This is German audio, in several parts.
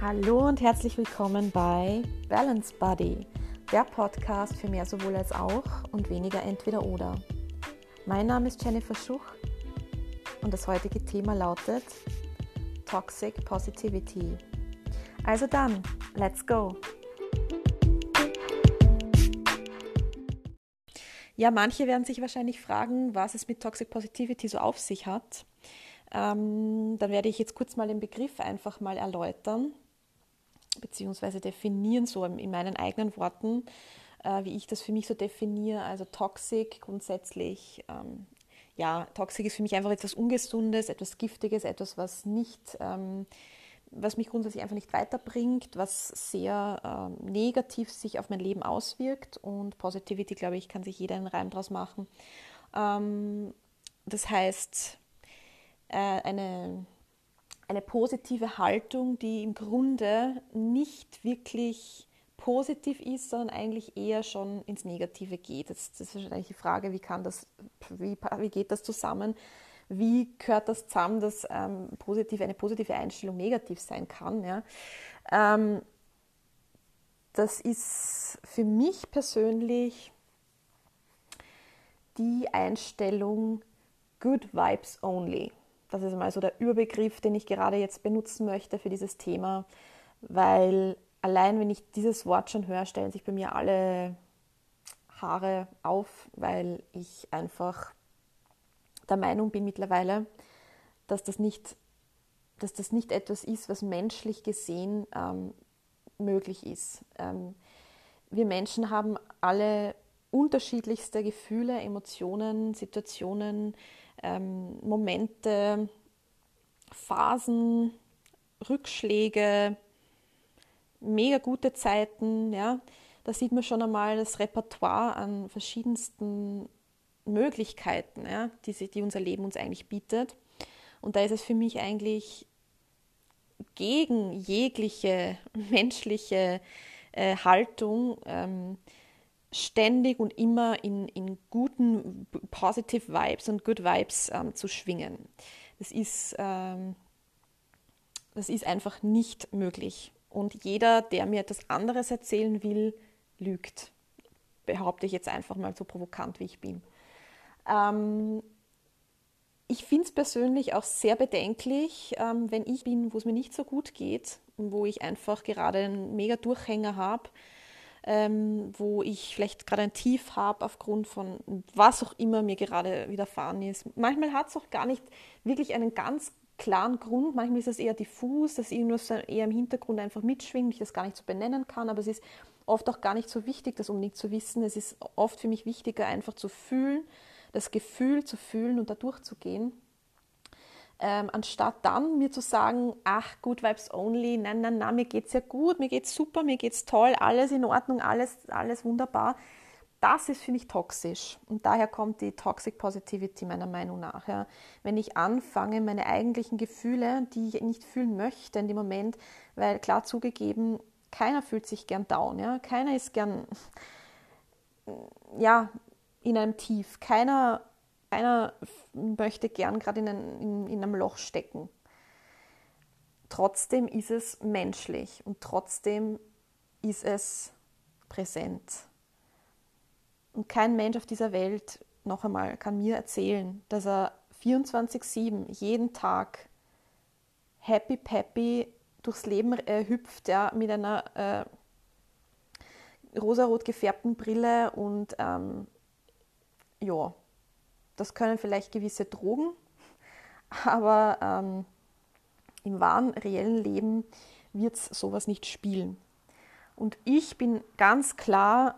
Hallo und herzlich willkommen bei Balance Buddy, der Podcast für mehr sowohl als auch und weniger entweder oder. Mein Name ist Jennifer Schuch und das heutige Thema lautet Toxic Positivity. Also dann, let's go! Ja, manche werden sich wahrscheinlich fragen, was es mit Toxic Positivity so auf sich hat. Ähm, dann werde ich jetzt kurz mal den Begriff einfach mal erläutern beziehungsweise definieren, so in meinen eigenen Worten, äh, wie ich das für mich so definiere. Also Toxic grundsätzlich, ähm, ja, Toxic ist für mich einfach etwas Ungesundes, etwas Giftiges, etwas, was nicht, ähm, was mich grundsätzlich einfach nicht weiterbringt, was sehr ähm, negativ sich auf mein Leben auswirkt. Und Positivity, glaube ich, kann sich jeder einen Reim draus machen. Ähm, das heißt, äh, eine eine positive Haltung, die im Grunde nicht wirklich positiv ist, sondern eigentlich eher schon ins Negative geht. Das, das ist wahrscheinlich die Frage, wie, kann das, wie, wie geht das zusammen? Wie gehört das zusammen, dass ähm, positiv, eine positive Einstellung negativ sein kann? Ja? Ähm, das ist für mich persönlich die Einstellung Good Vibes Only. Das ist mal so der Überbegriff, den ich gerade jetzt benutzen möchte für dieses Thema, weil allein wenn ich dieses Wort schon höre, stellen sich bei mir alle Haare auf, weil ich einfach der Meinung bin mittlerweile, dass das nicht, dass das nicht etwas ist, was menschlich gesehen ähm, möglich ist. Ähm, wir Menschen haben alle unterschiedlichste Gefühle, Emotionen, Situationen, ähm, Momente, Phasen, Rückschläge, mega gute Zeiten. Ja. Da sieht man schon einmal das Repertoire an verschiedensten Möglichkeiten, ja, die, sie, die unser Leben uns eigentlich bietet. Und da ist es für mich eigentlich gegen jegliche menschliche äh, Haltung, ähm, ständig und immer in, in guten Positive Vibes und Good Vibes ähm, zu schwingen. Das ist, ähm, das ist einfach nicht möglich. Und jeder, der mir etwas anderes erzählen will, lügt. Behaupte ich jetzt einfach mal so provokant, wie ich bin. Ähm, ich finde es persönlich auch sehr bedenklich, ähm, wenn ich bin, wo es mir nicht so gut geht, wo ich einfach gerade einen mega Durchhänger habe, ähm, wo ich vielleicht gerade ein Tief habe aufgrund von was auch immer mir gerade widerfahren ist. Manchmal hat es auch gar nicht wirklich einen ganz klaren Grund. Manchmal ist es eher diffus, dass irgendwas eher im Hintergrund einfach mitschwingt, ich das gar nicht so benennen kann, aber es ist oft auch gar nicht so wichtig, das unbedingt zu wissen. Es ist oft für mich wichtiger, einfach zu fühlen, das Gefühl zu fühlen und da durchzugehen ähm, anstatt dann mir zu sagen, ach, good vibes only, nein, nein, nein, mir geht's ja gut, mir geht's super, mir geht's toll, alles in Ordnung, alles, alles wunderbar. Das ist für mich toxisch und daher kommt die Toxic Positivity meiner Meinung nach. Ja. Wenn ich anfange, meine eigentlichen Gefühle, die ich nicht fühlen möchte in dem Moment, weil klar zugegeben, keiner fühlt sich gern down, ja, keiner ist gern ja, in einem Tief, keiner keiner möchte gern gerade in, in, in einem Loch stecken. Trotzdem ist es menschlich und trotzdem ist es präsent. Und kein Mensch auf dieser Welt, noch einmal, kann mir erzählen, dass er 24-7, jeden Tag happy peppy durchs Leben äh, hüpft, ja, mit einer äh, rosarot gefärbten Brille und ähm, ja, das können vielleicht gewisse Drogen, aber ähm, im wahren, reellen Leben wird es sowas nicht spielen. Und ich bin ganz klar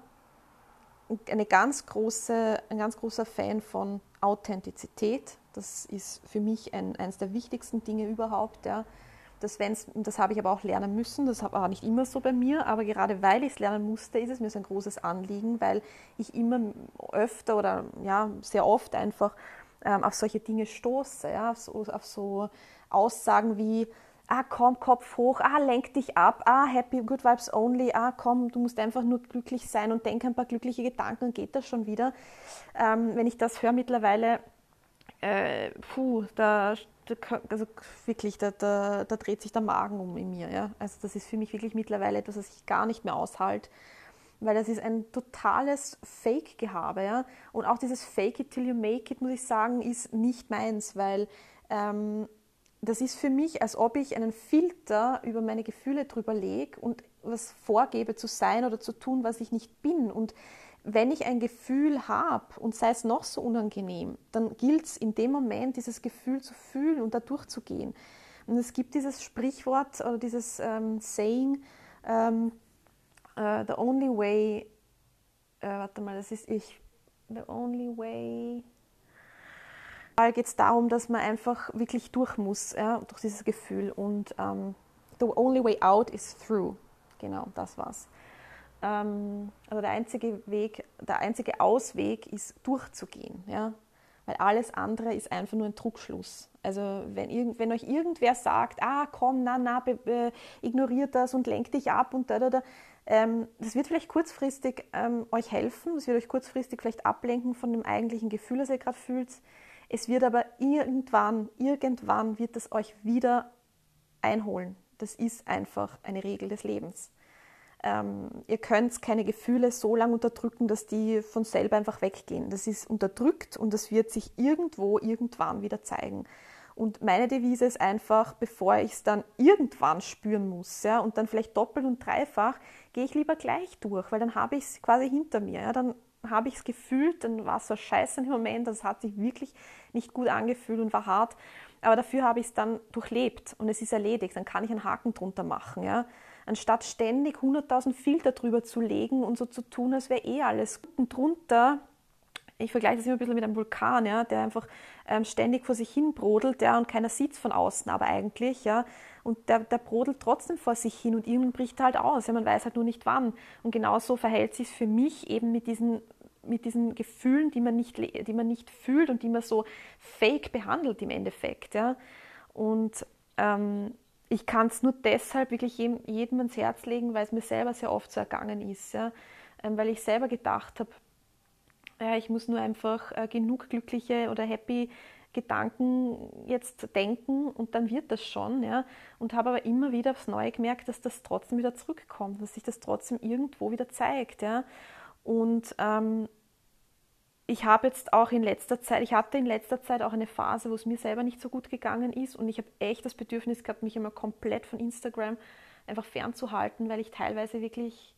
eine ganz große, ein ganz großer Fan von Authentizität. Das ist für mich ein, eines der wichtigsten Dinge überhaupt. Ja dass wenn's, das habe ich aber auch lernen müssen, das war nicht immer so bei mir, aber gerade weil ich es lernen musste, ist es mir so ein großes Anliegen, weil ich immer öfter oder ja, sehr oft einfach ähm, auf solche Dinge stoße, ja, auf, so, auf so Aussagen wie, ah komm, Kopf hoch, ah lenk dich ab, ah happy, good vibes only, ah komm, du musst einfach nur glücklich sein und denk ein paar glückliche Gedanken, geht das schon wieder. Ähm, wenn ich das höre mittlerweile, äh, puh, da, also wirklich, da, da, da, dreht sich der Magen um in mir. Ja? Also das ist für mich wirklich mittlerweile etwas, was ich gar nicht mehr aushalte, weil das ist ein totales Fake-Gehabe. Ja? Und auch dieses Fake it till you make it, muss ich sagen, ist nicht meins, weil ähm, das ist für mich, als ob ich einen Filter über meine Gefühle drüber lege und was vorgebe zu sein oder zu tun, was ich nicht bin. Und wenn ich ein Gefühl habe und sei es noch so unangenehm, dann gilt es in dem Moment, dieses Gefühl zu fühlen und da durchzugehen. Und es gibt dieses Sprichwort oder dieses ähm, Saying, ähm, uh, the only way, äh, warte mal, das ist ich, the only way, da geht es darum, dass man einfach wirklich durch muss, ja, durch dieses Gefühl. Und ähm, the only way out is through. Genau, das war's. Ähm, also der einzige Weg, der einzige Ausweg ist durchzugehen, ja, weil alles andere ist einfach nur ein Trugschluss. Also wenn, wenn euch irgendwer sagt, ah komm, na na, be, be, ignoriert das und lenkt dich ab und da da da, ähm, das wird vielleicht kurzfristig ähm, euch helfen, das wird euch kurzfristig vielleicht ablenken von dem eigentlichen Gefühl, das ihr gerade fühlt. Es wird aber irgendwann, irgendwann wird es euch wieder einholen. Das ist einfach eine Regel des Lebens. Ähm, ihr könnt keine Gefühle so lange unterdrücken, dass die von selber einfach weggehen. Das ist unterdrückt und das wird sich irgendwo, irgendwann wieder zeigen. Und meine Devise ist einfach, bevor ich es dann irgendwann spüren muss, ja, und dann vielleicht doppelt und dreifach, gehe ich lieber gleich durch, weil dann habe ich es quasi hinter mir. Ja, dann habe ich es gefühlt, dann war es so scheiße im Moment, das hat sich wirklich nicht gut angefühlt und war hart. Aber dafür habe ich es dann durchlebt und es ist erledigt. Dann kann ich einen Haken drunter machen. Ja? Anstatt ständig 100.000 Filter drüber zu legen und so zu tun, als wäre eh alles gut. Und drunter, ich vergleiche das immer ein bisschen mit einem Vulkan, ja, der einfach ähm, ständig vor sich hin brodelt ja, und keiner sieht es von außen, aber eigentlich. Ja, und der, der brodelt trotzdem vor sich hin und irgendwann bricht er halt aus. Ja, man weiß halt nur nicht wann. Und genauso verhält sich es für mich eben mit diesen mit diesen Gefühlen, die man nicht, die man nicht fühlt und die man so fake behandelt im Endeffekt. Ja? Und ähm, ich kann es nur deshalb wirklich jedem, jedem ans Herz legen, weil es mir selber sehr oft so ergangen ist. Ja? Ähm, weil ich selber gedacht habe, ja, ich muss nur einfach äh, genug glückliche oder happy Gedanken jetzt denken und dann wird das schon. Ja? Und habe aber immer wieder aufs Neue gemerkt, dass das trotzdem wieder zurückkommt, dass sich das trotzdem irgendwo wieder zeigt. Ja? Und ähm, ich habe jetzt auch in letzter Zeit, ich hatte in letzter Zeit auch eine Phase, wo es mir selber nicht so gut gegangen ist und ich habe echt das Bedürfnis gehabt, mich immer komplett von Instagram einfach fernzuhalten, weil ich teilweise wirklich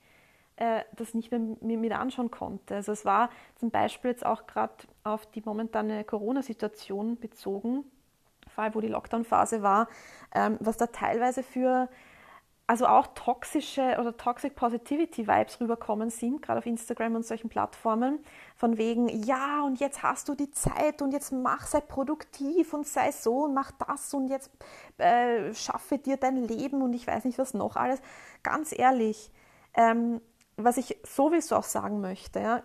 äh, das nicht mehr mir mit anschauen konnte. Also es war zum Beispiel jetzt auch gerade auf die momentane Corona-Situation bezogen, vor allem wo die Lockdown-Phase war, ähm, was da teilweise für also auch toxische oder Toxic Positivity Vibes rüberkommen sind, gerade auf Instagram und solchen Plattformen, von wegen, ja, und jetzt hast du die Zeit und jetzt mach, sei produktiv und sei so und mach das und jetzt äh, schaffe dir dein Leben und ich weiß nicht was noch alles. Ganz ehrlich, ähm, was ich sowieso auch sagen möchte, ja,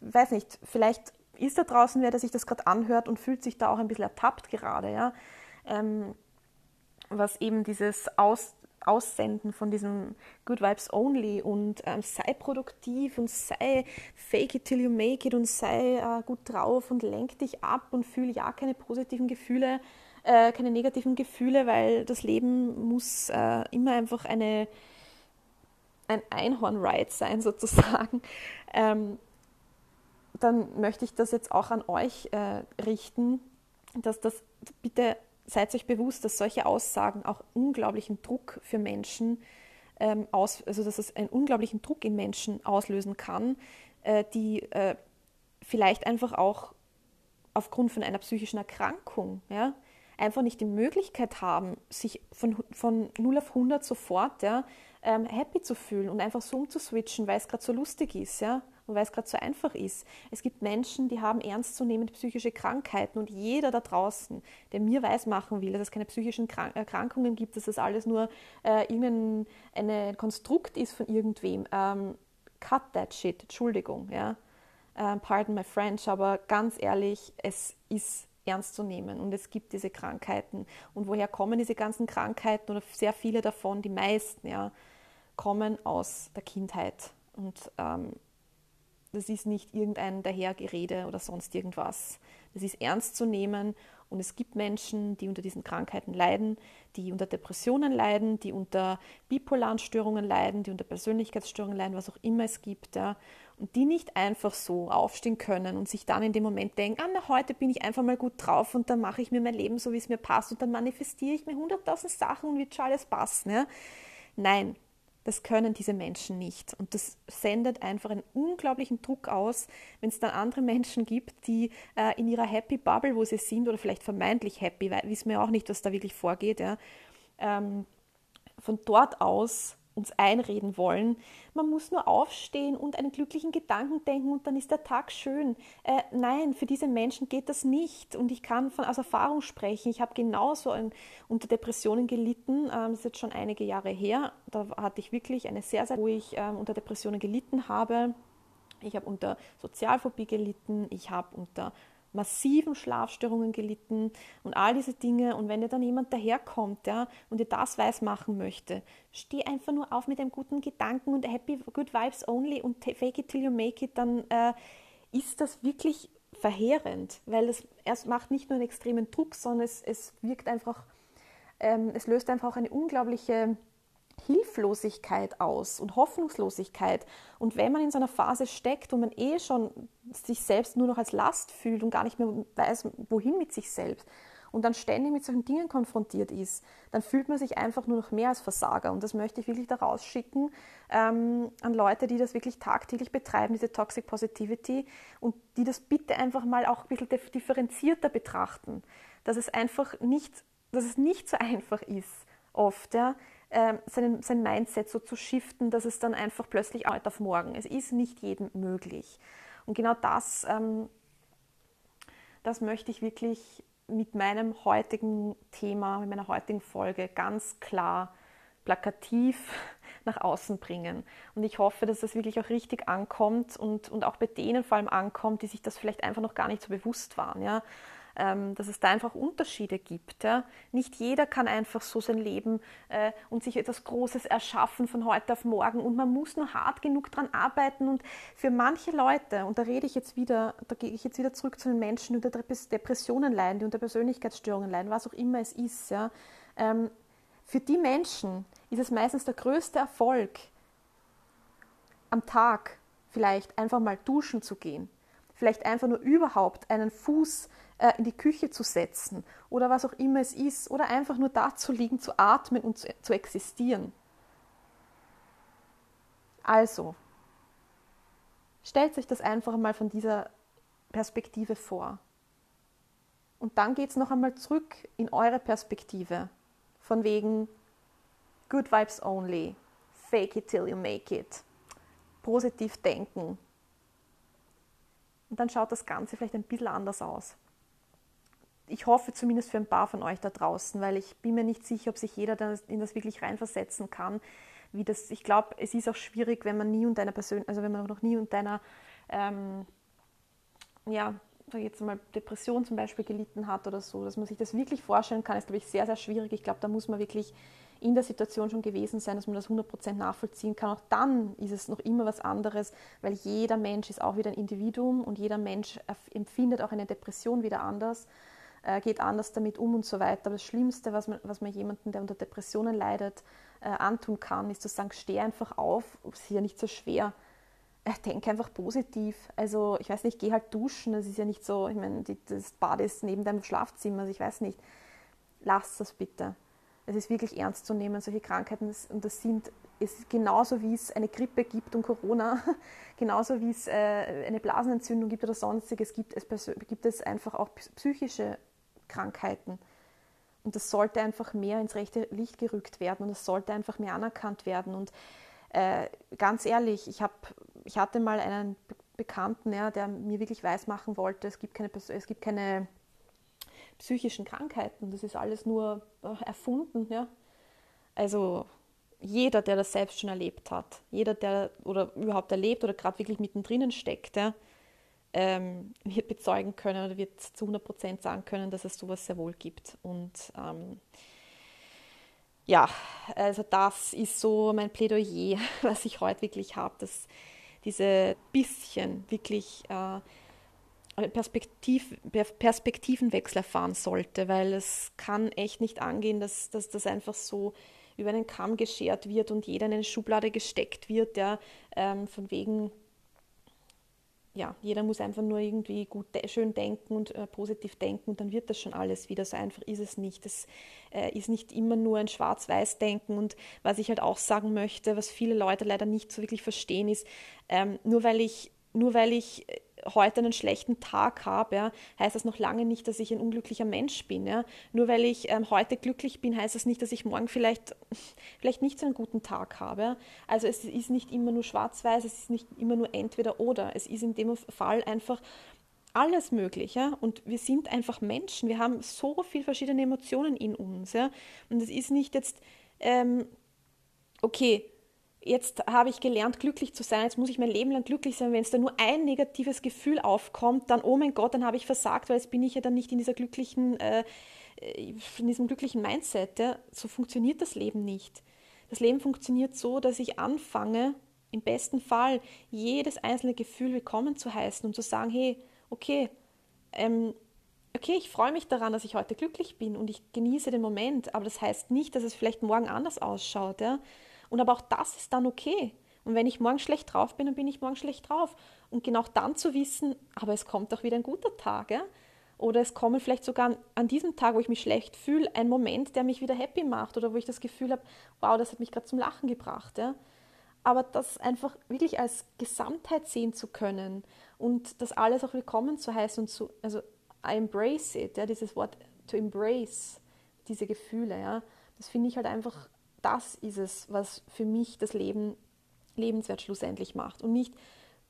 weiß nicht, vielleicht ist da draußen wer, der sich das gerade anhört und fühlt sich da auch ein bisschen ertappt gerade, ja. Ähm, was eben dieses Aus Aussenden von diesem Good Vibes Only und ähm, sei produktiv und sei fake it till you make it und sei äh, gut drauf und lenk dich ab und fühle ja keine positiven Gefühle, äh, keine negativen Gefühle, weil das Leben muss äh, immer einfach eine, ein Einhorn-Ride sein sozusagen. Ähm, dann möchte ich das jetzt auch an euch äh, richten, dass das bitte seid euch bewusst, dass solche Aussagen auch unglaublichen Druck für Menschen ähm, aus, also dass es einen unglaublichen Druck in Menschen auslösen kann, äh, die äh, vielleicht einfach auch aufgrund von einer psychischen Erkrankung, ja, einfach nicht die Möglichkeit haben, sich von, von 0 auf 100 sofort ja, ähm, happy zu fühlen und einfach so umzuswitchen, weil es gerade so lustig ist, ja, und weil es gerade so einfach ist. Es gibt Menschen, die haben ernstzunehmende psychische Krankheiten und jeder da draußen, der mir weismachen will, dass es keine psychischen Erkrankungen gibt, dass das alles nur äh, irgendein Konstrukt ist von irgendwem, ähm, cut that shit, Entschuldigung, ja. Uh, pardon my French, aber ganz ehrlich, es ist ernst zu nehmen und es gibt diese Krankheiten. Und woher kommen diese ganzen Krankheiten oder sehr viele davon, die meisten, ja, kommen aus der Kindheit. Und ähm, das ist nicht irgendein Dahergerede oder sonst irgendwas. Das ist ernst zu nehmen und es gibt Menschen, die unter diesen Krankheiten leiden, die unter Depressionen leiden, die unter bipolaren Störungen leiden, die unter Persönlichkeitsstörungen leiden, was auch immer es gibt. Ja. Und die nicht einfach so aufstehen können und sich dann in dem Moment denken, ah, na, heute bin ich einfach mal gut drauf und dann mache ich mir mein Leben so, wie es mir passt und dann manifestiere ich mir hunderttausend Sachen und wird schon alles passen. Ja. Nein, das können diese Menschen nicht. Und das sendet einfach einen unglaublichen Druck aus, wenn es dann andere Menschen gibt, die äh, in ihrer Happy Bubble, wo sie sind, oder vielleicht vermeintlich happy, weil wissen wir auch nicht, was da wirklich vorgeht, ja, ähm, von dort aus uns einreden wollen. Man muss nur aufstehen und einen glücklichen Gedanken denken und dann ist der Tag schön. Äh, nein, für diese Menschen geht das nicht. Und ich kann von aus Erfahrung sprechen. Ich habe genauso ein, unter Depressionen gelitten. Ähm, das ist jetzt schon einige Jahre her. Da hatte ich wirklich eine sehr, sehr, wo ich ähm, unter Depressionen gelitten habe. Ich habe unter Sozialphobie gelitten. Ich habe unter massiven Schlafstörungen gelitten und all diese Dinge. Und wenn dir dann jemand daherkommt ja, und dir das weiß machen möchte, steh einfach nur auf mit einem guten Gedanken und happy, good vibes only und fake it till you make it, dann äh, ist das wirklich verheerend, weil es erst macht nicht nur einen extremen Druck, sondern es, es wirkt einfach, ähm, es löst einfach auch eine unglaubliche Hilflosigkeit aus und Hoffnungslosigkeit. Und wenn man in so einer Phase steckt, wo man eh schon sich selbst nur noch als Last fühlt und gar nicht mehr weiß, wohin mit sich selbst und dann ständig mit solchen Dingen konfrontiert ist, dann fühlt man sich einfach nur noch mehr als Versager. Und das möchte ich wirklich da rausschicken ähm, an Leute, die das wirklich tagtäglich betreiben, diese Toxic Positivity, und die das bitte einfach mal auch ein bisschen differenzierter betrachten. Dass es einfach nicht, dass es nicht so einfach ist, oft, ja, ähm, sein, sein Mindset so zu shiften, dass es dann einfach plötzlich heute auf morgen. Es ist nicht jedem möglich. Und genau das, ähm, das möchte ich wirklich mit meinem heutigen Thema, mit meiner heutigen Folge ganz klar plakativ nach außen bringen. Und ich hoffe, dass das wirklich auch richtig ankommt und, und auch bei denen vor allem ankommt, die sich das vielleicht einfach noch gar nicht so bewusst waren. Ja? Ähm, dass es da einfach Unterschiede gibt. Nicht jeder kann einfach so sein Leben äh, und sich etwas Großes erschaffen von heute auf morgen und man muss nur hart genug daran arbeiten und für manche Leute, und da rede ich jetzt wieder, da gehe ich jetzt wieder zurück zu den Menschen, die unter Depressionen leiden, die unter Persönlichkeitsstörungen leiden, was auch immer es ist, ja? Ähm, für die Menschen ist es meistens der größte Erfolg, am Tag vielleicht einfach mal duschen zu gehen, vielleicht einfach nur überhaupt einen Fuß äh, in die Küche zu setzen oder was auch immer es ist oder einfach nur da zu liegen, zu atmen und zu, zu existieren. Also, stellt euch das einfach mal von dieser Perspektive vor. Und dann geht es noch einmal zurück in eure Perspektive. Von wegen Good Vibes Only, Fake it till you make it, positiv denken. Und dann schaut das Ganze vielleicht ein bisschen anders aus ich hoffe zumindest für ein paar von euch da draußen, weil ich bin mir nicht sicher, ob sich jeder in das wirklich reinversetzen kann. Wie das, ich glaube, es ist auch schwierig, wenn man nie unter einer Persön also wenn man noch nie unter einer, ähm, ja, sag jetzt mal Depression zum Beispiel gelitten hat oder so, dass man sich das wirklich vorstellen kann, ist glaube ich sehr, sehr schwierig. Ich glaube, da muss man wirklich in der Situation schon gewesen sein, dass man das 100% nachvollziehen kann. Auch dann ist es noch immer was anderes, weil jeder Mensch ist auch wieder ein Individuum und jeder Mensch empfindet auch eine Depression wieder anders äh, geht anders damit um und so weiter. Aber das Schlimmste, was man, was man jemandem, der unter Depressionen leidet, äh, antun kann, ist zu sagen, steh einfach auf, es ist ja nicht so schwer. Äh, denk einfach positiv. Also ich weiß nicht, geh halt duschen, das ist ja nicht so, ich meine, das Bad ist neben deinem Schlafzimmer, also ich weiß nicht. Lass das bitte. Es ist wirklich ernst zu nehmen, solche Krankheiten. Und das sind es ist genauso wie es eine Grippe gibt und Corona, genauso wie es äh, eine Blasenentzündung gibt oder sonstiges, gibt es, gibt es einfach auch psychische Krankheiten. Und das sollte einfach mehr ins rechte Licht gerückt werden und es sollte einfach mehr anerkannt werden. Und äh, ganz ehrlich, ich, hab, ich hatte mal einen Bekannten, ja, der mir wirklich weismachen wollte, es gibt keine, es gibt keine psychischen Krankheiten, das ist alles nur äh, erfunden. Ja. Also jeder, der das selbst schon erlebt hat, jeder, der oder überhaupt erlebt oder gerade wirklich mittendrin steckt, ja, ähm, wird bezeugen können oder wird zu 100 Prozent sagen können, dass es sowas sehr wohl gibt. Und ähm, ja, also das ist so mein Plädoyer, was ich heute wirklich habe, dass diese bisschen wirklich äh, Perspektiv, Perspektivenwechsel erfahren sollte, weil es kann echt nicht angehen, dass, dass das einfach so über einen Kamm geschert wird und jeder in eine Schublade gesteckt wird, der ähm, von wegen, ja, jeder muss einfach nur irgendwie gut, schön denken und äh, positiv denken und dann wird das schon alles wieder. So einfach ist es nicht. Es äh, ist nicht immer nur ein Schwarz-Weiß-Denken und was ich halt auch sagen möchte, was viele Leute leider nicht so wirklich verstehen, ist, ähm, nur weil ich, nur weil ich äh, heute einen schlechten Tag habe, ja, heißt das noch lange nicht, dass ich ein unglücklicher Mensch bin. Ja. Nur weil ich ähm, heute glücklich bin, heißt das nicht, dass ich morgen vielleicht, vielleicht nicht so einen guten Tag habe. Ja. Also es ist nicht immer nur schwarz-weiß, es ist nicht immer nur entweder oder. Es ist in dem Fall einfach alles möglich. Ja. Und wir sind einfach Menschen. Wir haben so viele verschiedene Emotionen in uns. Ja. Und es ist nicht jetzt, ähm, okay, jetzt habe ich gelernt, glücklich zu sein, jetzt muss ich mein Leben lang glücklich sein. Wenn es da nur ein negatives Gefühl aufkommt, dann, oh mein Gott, dann habe ich versagt, weil jetzt bin ich ja dann nicht in dieser glücklichen, äh, in diesem glücklichen Mindset. Ja? So funktioniert das Leben nicht. Das Leben funktioniert so, dass ich anfange, im besten Fall jedes einzelne Gefühl willkommen zu heißen und zu sagen, hey, okay, ähm, okay, ich freue mich daran, dass ich heute glücklich bin und ich genieße den Moment, aber das heißt nicht, dass es vielleicht morgen anders ausschaut. Ja? Und aber auch das ist dann okay. Und wenn ich morgen schlecht drauf bin, dann bin ich morgen schlecht drauf. Und genau dann zu wissen, aber es kommt auch wieder ein guter Tag. Ja? Oder es kommen vielleicht sogar an diesem Tag, wo ich mich schlecht fühle, ein Moment, der mich wieder happy macht oder wo ich das Gefühl habe, wow, das hat mich gerade zum Lachen gebracht. Ja? Aber das einfach wirklich als Gesamtheit sehen zu können und das alles auch willkommen zu heißen und zu, also I embrace it, ja, dieses Wort to embrace, diese Gefühle, ja, das finde ich halt einfach das ist es, was für mich das Leben lebenswert schlussendlich macht und nicht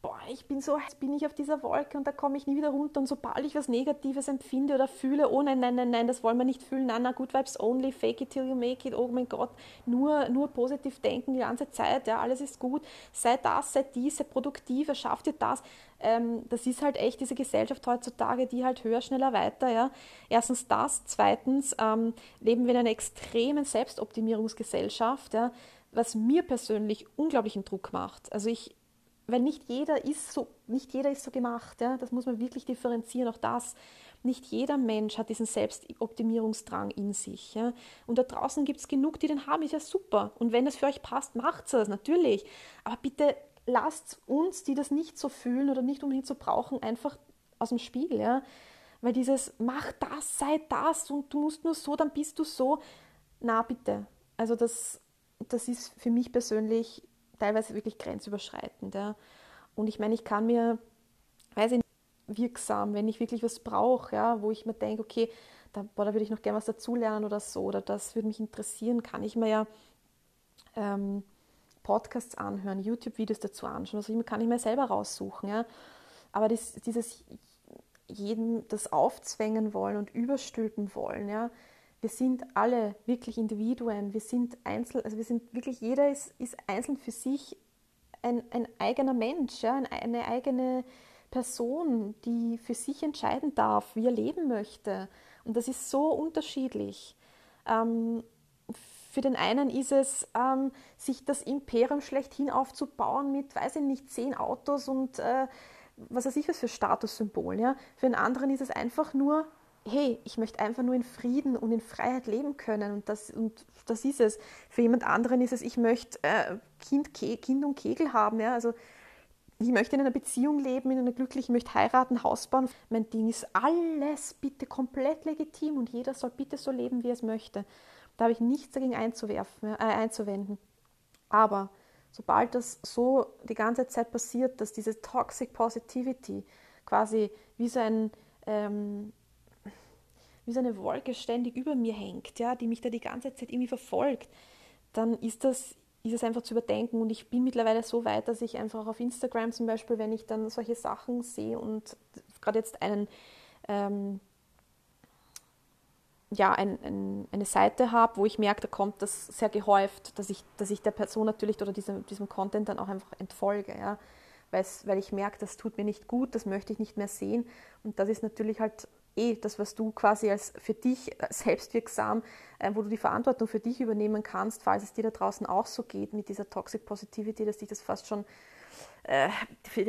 boah, ich bin so, jetzt bin ich auf dieser Wolke und da komme ich nie wieder runter. Und sobald ich was Negatives empfinde oder fühle, oh nein, nein, nein, nein, das wollen wir nicht fühlen, nein, nein, good vibes only, fake it till you make it, oh mein Gott, nur, nur positiv denken die ganze Zeit, ja, alles ist gut, sei das, sei dies, sei produktiv, erschaff dir das, ähm, das ist halt echt diese Gesellschaft heutzutage, die halt höher, schneller, weiter, ja, erstens das, zweitens ähm, leben wir in einer extremen Selbstoptimierungsgesellschaft, ja, was mir persönlich unglaublichen Druck macht. Also ich weil nicht jeder ist so, nicht jeder ist so gemacht, ja? das muss man wirklich differenzieren, auch das. Nicht jeder Mensch hat diesen Selbstoptimierungsdrang in sich. Ja? Und da draußen gibt es genug, die den haben, ist ja super. Und wenn das für euch passt, macht es natürlich. Aber bitte lasst uns, die das nicht so fühlen oder nicht unbedingt so brauchen, einfach aus dem Spiel. Ja? Weil dieses, mach das, sei das und du musst nur so, dann bist du so. Na, bitte. Also das, das ist für mich persönlich teilweise wirklich grenzüberschreitend. Ja. Und ich meine, ich kann mir, weiß ich nicht, wirksam, wenn ich wirklich was brauche, ja, wo ich mir denke, okay, da, boah, da würde ich noch gerne was dazulernen oder so, oder das würde mich interessieren, kann ich mir ja ähm, Podcasts anhören, YouTube-Videos dazu anschauen, also kann ich mir selber raussuchen. Ja. Aber das, dieses jedem das aufzwängen wollen und überstülpen wollen, ja, wir sind alle wirklich Individuen, wir sind einzeln, also wir sind wirklich, jeder ist, ist einzeln für sich ein, ein eigener Mensch, ja, eine eigene Person, die für sich entscheiden darf, wie er leben möchte. Und das ist so unterschiedlich. Ähm, für den einen ist es, ähm, sich das Imperium schlechthin aufzubauen mit, weiß ich nicht, zehn Autos und äh, was weiß ich was für Statussymbol. Ja? Für den anderen ist es einfach nur hey, ich möchte einfach nur in Frieden und in Freiheit leben können und das, und das ist es. Für jemand anderen ist es, ich möchte äh, kind, kind und Kegel haben. Ja? Also ich möchte in einer Beziehung leben, in einer glücklichen, ich möchte heiraten, Haus bauen. Mein Ding ist alles bitte komplett legitim und jeder soll bitte so leben, wie er es möchte. Da habe ich nichts dagegen einzuwerfen, äh, einzuwenden. Aber sobald das so die ganze Zeit passiert, dass diese Toxic Positivity quasi wie so ein ähm, wie so eine Wolke ständig über mir hängt, ja, die mich da die ganze Zeit irgendwie verfolgt, dann ist das ist es einfach zu überdenken. Und ich bin mittlerweile so weit, dass ich einfach auf Instagram zum Beispiel, wenn ich dann solche Sachen sehe und gerade jetzt einen, ähm, ja, ein, ein, eine Seite habe, wo ich merke, da kommt das sehr gehäuft, dass ich, dass ich der Person natürlich oder diesem, diesem Content dann auch einfach entfolge. Ja? weil ich merke, das tut mir nicht gut, das möchte ich nicht mehr sehen. Und das ist natürlich halt eh das, was du quasi als für dich selbstwirksam, äh, wo du die Verantwortung für dich übernehmen kannst, falls es dir da draußen auch so geht mit dieser Toxic Positivity, dass dich das fast schon, äh,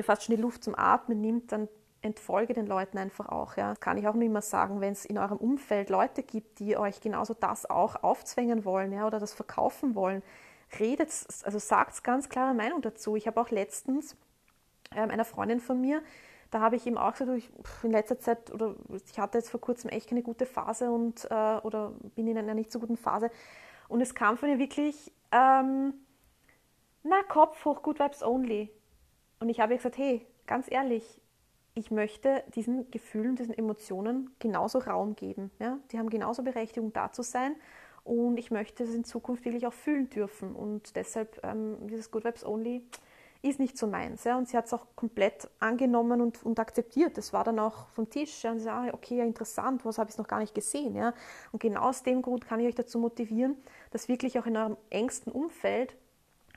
fast schon die Luft zum Atmen nimmt, dann entfolge den Leuten einfach auch. Ja. Das kann ich auch nur immer sagen, wenn es in eurem Umfeld Leute gibt, die euch genauso das auch aufzwängen wollen ja, oder das verkaufen wollen, redet, also sagt ganz klare Meinung dazu. Ich habe auch letztens ähm, einer Freundin von mir, da habe ich ihm auch gesagt, ich, in letzter Zeit, oder ich hatte jetzt vor kurzem echt keine gute Phase und, äh, oder bin in einer nicht so guten Phase. Und es kam von ihr wirklich, ähm, na, Kopf hoch, good vibes only. Und ich habe ihr gesagt, hey, ganz ehrlich, ich möchte diesen Gefühlen, diesen Emotionen genauso Raum geben. Ja? Die haben genauso Berechtigung da zu sein und ich möchte es in Zukunft wirklich auch fühlen dürfen. Und deshalb ähm, dieses Good Vibes Only ist nicht so meins. Ja? Und sie hat es auch komplett angenommen und, und akzeptiert. Das war dann auch vom Tisch. Ja? Und sie sagt, ah, okay, ja, interessant, was habe ich noch gar nicht gesehen. Ja? Und genau aus dem Grund kann ich euch dazu motivieren, dass wirklich auch in eurem engsten Umfeld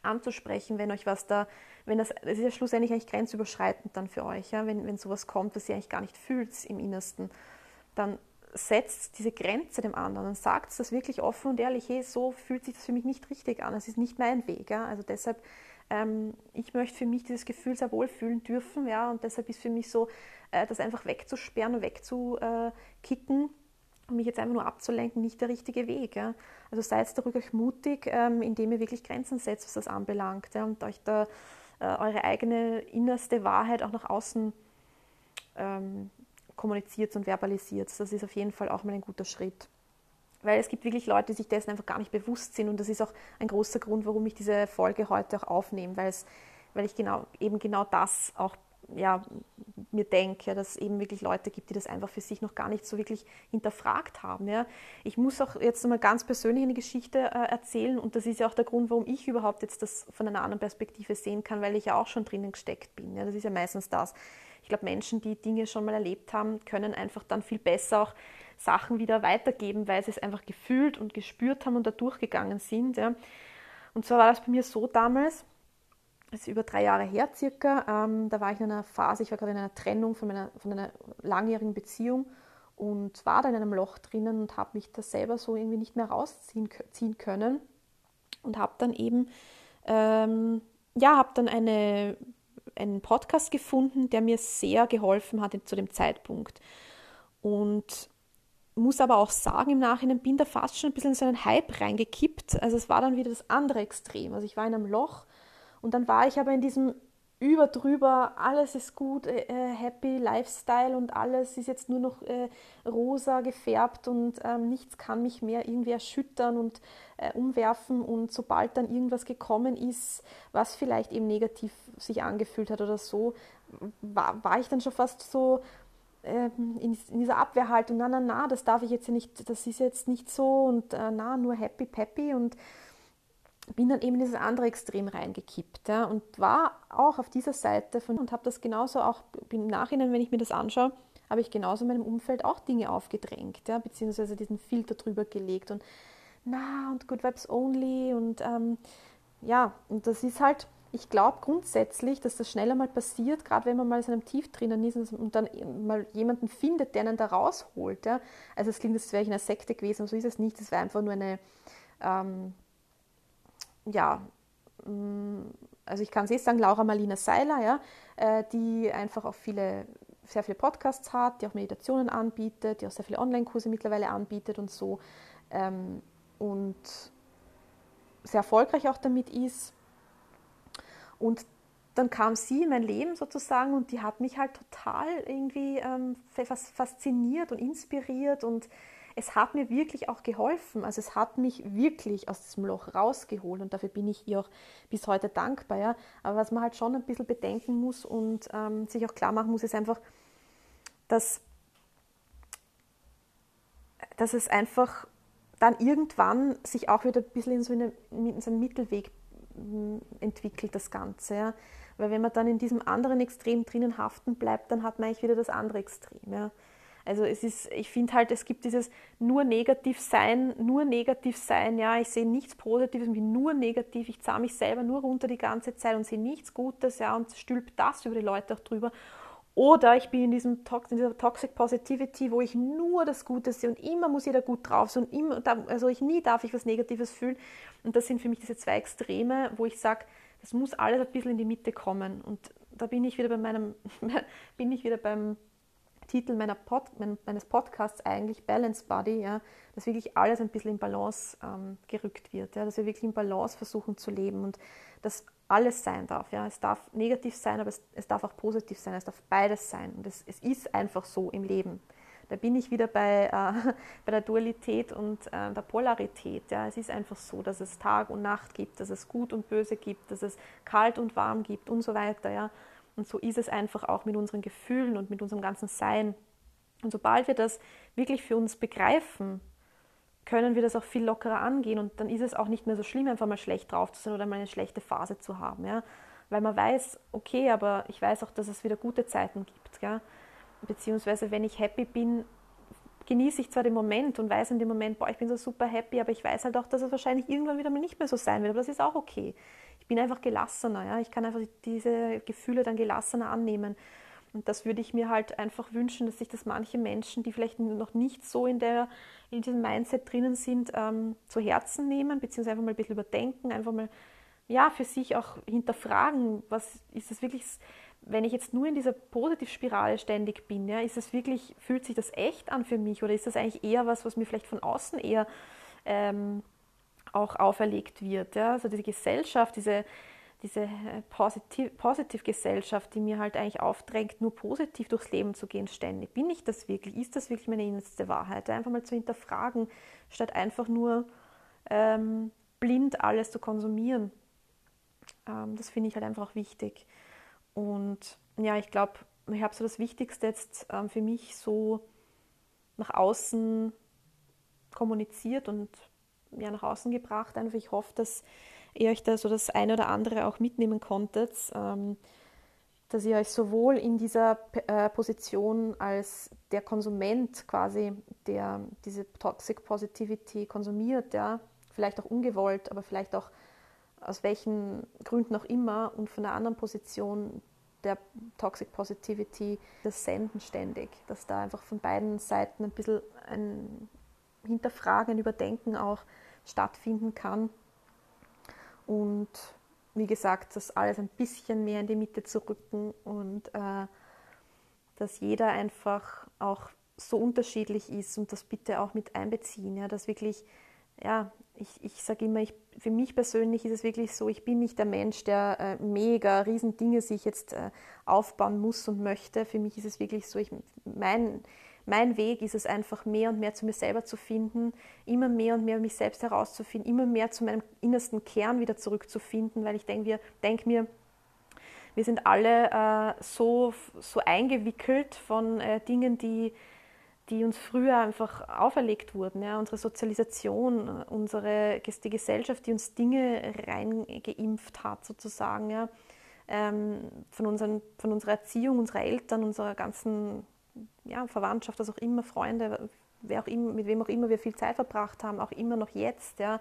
anzusprechen, wenn euch was da, wenn das, das ist ja schlussendlich eigentlich grenzüberschreitend dann für euch, ja, wenn, wenn sowas kommt, was ihr eigentlich gar nicht fühlt im Innersten, dann setzt diese Grenze dem anderen und sagt das wirklich offen und ehrlich, hey, so fühlt sich das für mich nicht richtig an, es ist nicht mein Weg, ja, also deshalb, ähm, ich möchte für mich dieses Gefühl sehr wohl fühlen dürfen, ja, und deshalb ist für mich so, äh, das einfach wegzusperren und wegzukicken, um mich jetzt einfach nur abzulenken, nicht der richtige Weg. Ja. Also seid da ruhig mutig, ähm, indem ihr wirklich Grenzen setzt, was das anbelangt ja, und euch da äh, eure eigene innerste Wahrheit auch nach außen ähm, kommuniziert und verbalisiert. Das ist auf jeden Fall auch mal ein guter Schritt. Weil es gibt wirklich Leute, die sich dessen einfach gar nicht bewusst sind und das ist auch ein großer Grund, warum ich diese Folge heute auch aufnehme, weil, es, weil ich genau, eben genau das auch ja, mir denke, dass es eben wirklich Leute gibt, die das einfach für sich noch gar nicht so wirklich hinterfragt haben. Ja. Ich muss auch jetzt mal ganz persönlich eine Geschichte äh, erzählen und das ist ja auch der Grund, warum ich überhaupt jetzt das von einer anderen Perspektive sehen kann, weil ich ja auch schon drinnen gesteckt bin. Ja. Das ist ja meistens das. Ich glaube, Menschen, die Dinge schon mal erlebt haben, können einfach dann viel besser auch Sachen wieder weitergeben, weil sie es einfach gefühlt und gespürt haben und da durchgegangen sind. Ja. Und zwar war das bei mir so damals, das ist über drei Jahre her circa. Ähm, da war ich in einer Phase, ich war gerade in einer Trennung von, meiner, von einer langjährigen Beziehung und war da in einem Loch drinnen und habe mich da selber so irgendwie nicht mehr rausziehen ziehen können und habe dann eben, ähm, ja, habe dann eine, einen Podcast gefunden, der mir sehr geholfen hat zu dem Zeitpunkt. Und muss aber auch sagen, im Nachhinein bin da fast schon ein bisschen in so einen Hype reingekippt. Also es war dann wieder das andere Extrem. Also ich war in einem Loch und dann war ich aber in diesem über drüber, alles ist gut, äh, äh, happy Lifestyle und alles ist jetzt nur noch äh, rosa gefärbt und ähm, nichts kann mich mehr irgendwie erschüttern und äh, umwerfen. Und sobald dann irgendwas gekommen ist, was vielleicht eben negativ sich angefühlt hat oder so, war, war ich dann schon fast so in, in, dieser Abwehrhaltung, na, na, na, das darf ich jetzt nicht, das ist jetzt nicht so und äh, na, nur happy, peppy und bin dann eben in dieses andere Extrem reingekippt ja, und war auch auf dieser Seite von und habe das genauso auch im Nachhinein, wenn ich mir das anschaue, habe ich genauso in meinem Umfeld auch Dinge aufgedrängt, ja, beziehungsweise diesen Filter drüber gelegt und na und Good Vibes Only und ähm, ja, und das ist halt, ich glaube grundsätzlich, dass das schneller mal passiert, gerade wenn man mal in einem Tief drinnen ist und dann mal jemanden findet, der einen da rausholt. Ja. Also es klingt, als wäre ich in einer Sekte gewesen, so ist es nicht, es war einfach nur eine ähm, ja, mm, also ich kann es jetzt sagen, Laura Marlina Seiler, ja, äh, die einfach auch viele, sehr viele Podcasts hat, die auch Meditationen anbietet, die auch sehr viele Online-Kurse mittlerweile anbietet und so ähm, und sehr erfolgreich auch damit ist. Und dann kam sie in mein Leben sozusagen und die hat mich halt total irgendwie ähm, fasziniert und inspiriert und es hat mir wirklich auch geholfen. Also es hat mich wirklich aus diesem Loch rausgeholt und dafür bin ich ihr auch bis heute dankbar. Ja. Aber was man halt schon ein bisschen bedenken muss und ähm, sich auch klar machen muss, ist einfach, dass, dass es einfach dann irgendwann sich auch wieder ein bisschen in so, eine, in so einen Mittelweg mm, entwickelt, das Ganze. Ja. Weil wenn man dann in diesem anderen Extrem drinnen haften bleibt, dann hat man eigentlich wieder das andere Extrem. Ja. Also es ist, ich finde halt, es gibt dieses nur negativ sein, nur negativ sein, ja, ich sehe nichts Positives, bin nur negativ, ich zahle mich selber nur runter die ganze Zeit und sehe nichts Gutes, ja, und stülpe das über die Leute auch drüber. Oder ich bin in, diesem in dieser Toxic Positivity, wo ich nur das Gute sehe und immer muss jeder gut drauf sein und immer, also ich nie darf ich was Negatives fühlen. Und das sind für mich diese zwei Extreme, wo ich sage, das muss alles ein bisschen in die Mitte kommen. Und da bin ich wieder bei meinem, bin ich wieder beim Titel meiner Pod, meines Podcasts eigentlich Balance Body, ja, dass wirklich alles ein bisschen in Balance ähm, gerückt wird, ja, dass wir wirklich in Balance versuchen zu leben und dass alles sein darf. Ja. Es darf negativ sein, aber es, es darf auch positiv sein, es darf beides sein und es, es ist einfach so im Leben. Da bin ich wieder bei, äh, bei der Dualität und äh, der Polarität. Ja. Es ist einfach so, dass es Tag und Nacht gibt, dass es Gut und Böse gibt, dass es kalt und warm gibt und so weiter. Ja. Und so ist es einfach auch mit unseren Gefühlen und mit unserem ganzen Sein. Und sobald wir das wirklich für uns begreifen, können wir das auch viel lockerer angehen und dann ist es auch nicht mehr so schlimm, einfach mal schlecht drauf zu sein oder mal eine schlechte Phase zu haben. Ja? Weil man weiß, okay, aber ich weiß auch, dass es wieder gute Zeiten gibt. Ja? Beziehungsweise, wenn ich happy bin, genieße ich zwar den Moment und weiß in dem Moment, boah, ich bin so super happy, aber ich weiß halt auch, dass es wahrscheinlich irgendwann wieder mal nicht mehr so sein wird. Aber das ist auch okay ich bin einfach gelassener. Ja? Ich kann einfach diese Gefühle dann gelassener annehmen. Und das würde ich mir halt einfach wünschen, dass sich das manche Menschen, die vielleicht noch nicht so in, der, in diesem Mindset drinnen sind, ähm, zu Herzen nehmen, beziehungsweise einfach mal ein bisschen überdenken, einfach mal ja, für sich auch hinterfragen, was ist das wirklich, wenn ich jetzt nur in dieser Positivspirale ständig bin, ja, ist das wirklich, fühlt sich das echt an für mich oder ist das eigentlich eher was, was mir vielleicht von außen eher ähm, auch auferlegt wird. Ja? Also diese Gesellschaft, diese, diese Positiv Positivgesellschaft, die mir halt eigentlich aufdrängt, nur positiv durchs Leben zu gehen ständig. Bin ich das wirklich? Ist das wirklich meine innerste Wahrheit? Einfach mal zu hinterfragen, statt einfach nur ähm, blind alles zu konsumieren. Ähm, das finde ich halt einfach auch wichtig. Und ja, ich glaube, ich habe so das Wichtigste jetzt ähm, für mich so nach außen kommuniziert und ja, nach außen gebracht. Einfach ich hoffe, dass ihr euch da so das eine oder andere auch mitnehmen konntet, ähm, dass ihr euch sowohl in dieser äh, Position als der Konsument quasi, der diese Toxic Positivity konsumiert, ja, vielleicht auch ungewollt, aber vielleicht auch aus welchen Gründen auch immer und von der anderen Position der Toxic Positivity das Senden ständig, dass da einfach von beiden Seiten ein bisschen ein Hinterfragen, Überdenken auch stattfinden kann. Und wie gesagt, das alles ein bisschen mehr in die Mitte zu rücken und äh, dass jeder einfach auch so unterschiedlich ist und das bitte auch mit einbeziehen, ja, dass wirklich, ja, ich, ich sage immer, ich, für mich persönlich ist es wirklich so, ich bin nicht der Mensch, der äh, mega riesen Dinge sich jetzt äh, aufbauen muss und möchte. Für mich ist es wirklich so, ich, mein, mein Weg ist es einfach mehr und mehr zu mir selber zu finden, immer mehr und mehr mich selbst herauszufinden, immer mehr zu meinem innersten Kern wieder zurückzufinden, weil ich denke denk mir, wir sind alle äh, so, so eingewickelt von äh, Dingen, die, die uns früher einfach auferlegt wurden. Ja? Unsere Sozialisation, unsere, die Gesellschaft, die uns Dinge reingeimpft hat, sozusagen. Ja? Ähm, von, unseren, von unserer Erziehung, unserer Eltern, unserer ganzen ja, Verwandtschaft, was auch immer, Freunde, wer auch immer, mit wem auch immer wir viel Zeit verbracht haben, auch immer noch jetzt, ja,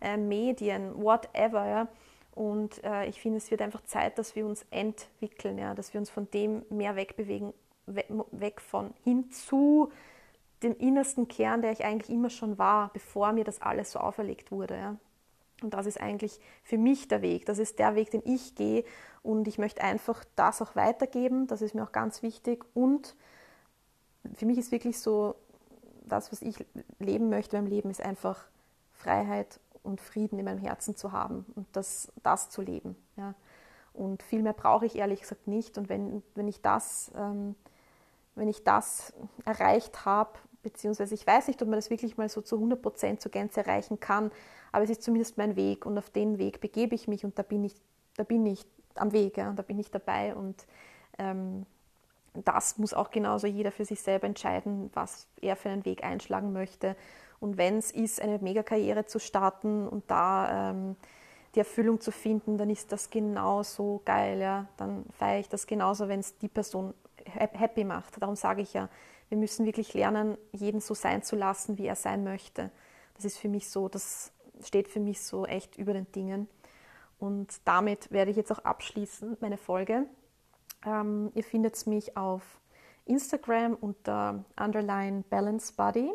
äh, Medien, whatever, ja. Und äh, ich finde, es wird einfach Zeit, dass wir uns entwickeln, ja, dass wir uns von dem mehr wegbewegen, weg, von hin zu dem innersten Kern, der ich eigentlich immer schon war, bevor mir das alles so auferlegt wurde. Ja. Und das ist eigentlich für mich der Weg. Das ist der Weg, den ich gehe. Und ich möchte einfach das auch weitergeben. Das ist mir auch ganz wichtig. Und für mich ist wirklich so, das, was ich leben möchte beim Leben, ist einfach Freiheit und Frieden in meinem Herzen zu haben und das, das zu leben. Ja. Und viel mehr brauche ich ehrlich gesagt nicht. Und wenn, wenn, ich das, ähm, wenn ich das erreicht habe, beziehungsweise ich weiß nicht, ob man das wirklich mal so zu 100 Prozent zur Gänze erreichen kann, aber es ist zumindest mein Weg und auf den Weg begebe ich mich und da bin ich, da bin ich am Weg, ja, und da bin ich dabei und ähm, das muss auch genauso jeder für sich selber entscheiden, was er für einen Weg einschlagen möchte. Und wenn es ist, eine Megakarriere zu starten und da ähm, die Erfüllung zu finden, dann ist das genauso geil. Ja? Dann feiere ich das genauso, wenn es die Person happy macht. Darum sage ich ja, wir müssen wirklich lernen, jeden so sein zu lassen, wie er sein möchte. Das ist für mich so, das steht für mich so echt über den Dingen. Und damit werde ich jetzt auch abschließen, meine Folge. Ähm, ihr findet mich auf Instagram unter Underline Balance Body.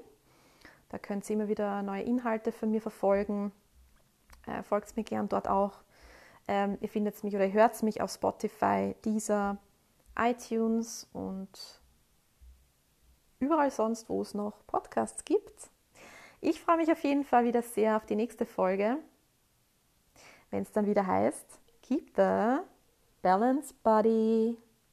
Da könnt ihr immer wieder neue Inhalte von mir verfolgen. Äh, folgt mir gern dort auch. Ähm, ihr findet mich oder hört mich auf Spotify, Deezer, iTunes und überall sonst, wo es noch Podcasts gibt. Ich freue mich auf jeden Fall wieder sehr auf die nächste Folge, wenn es dann wieder heißt, Keep the Balance Body.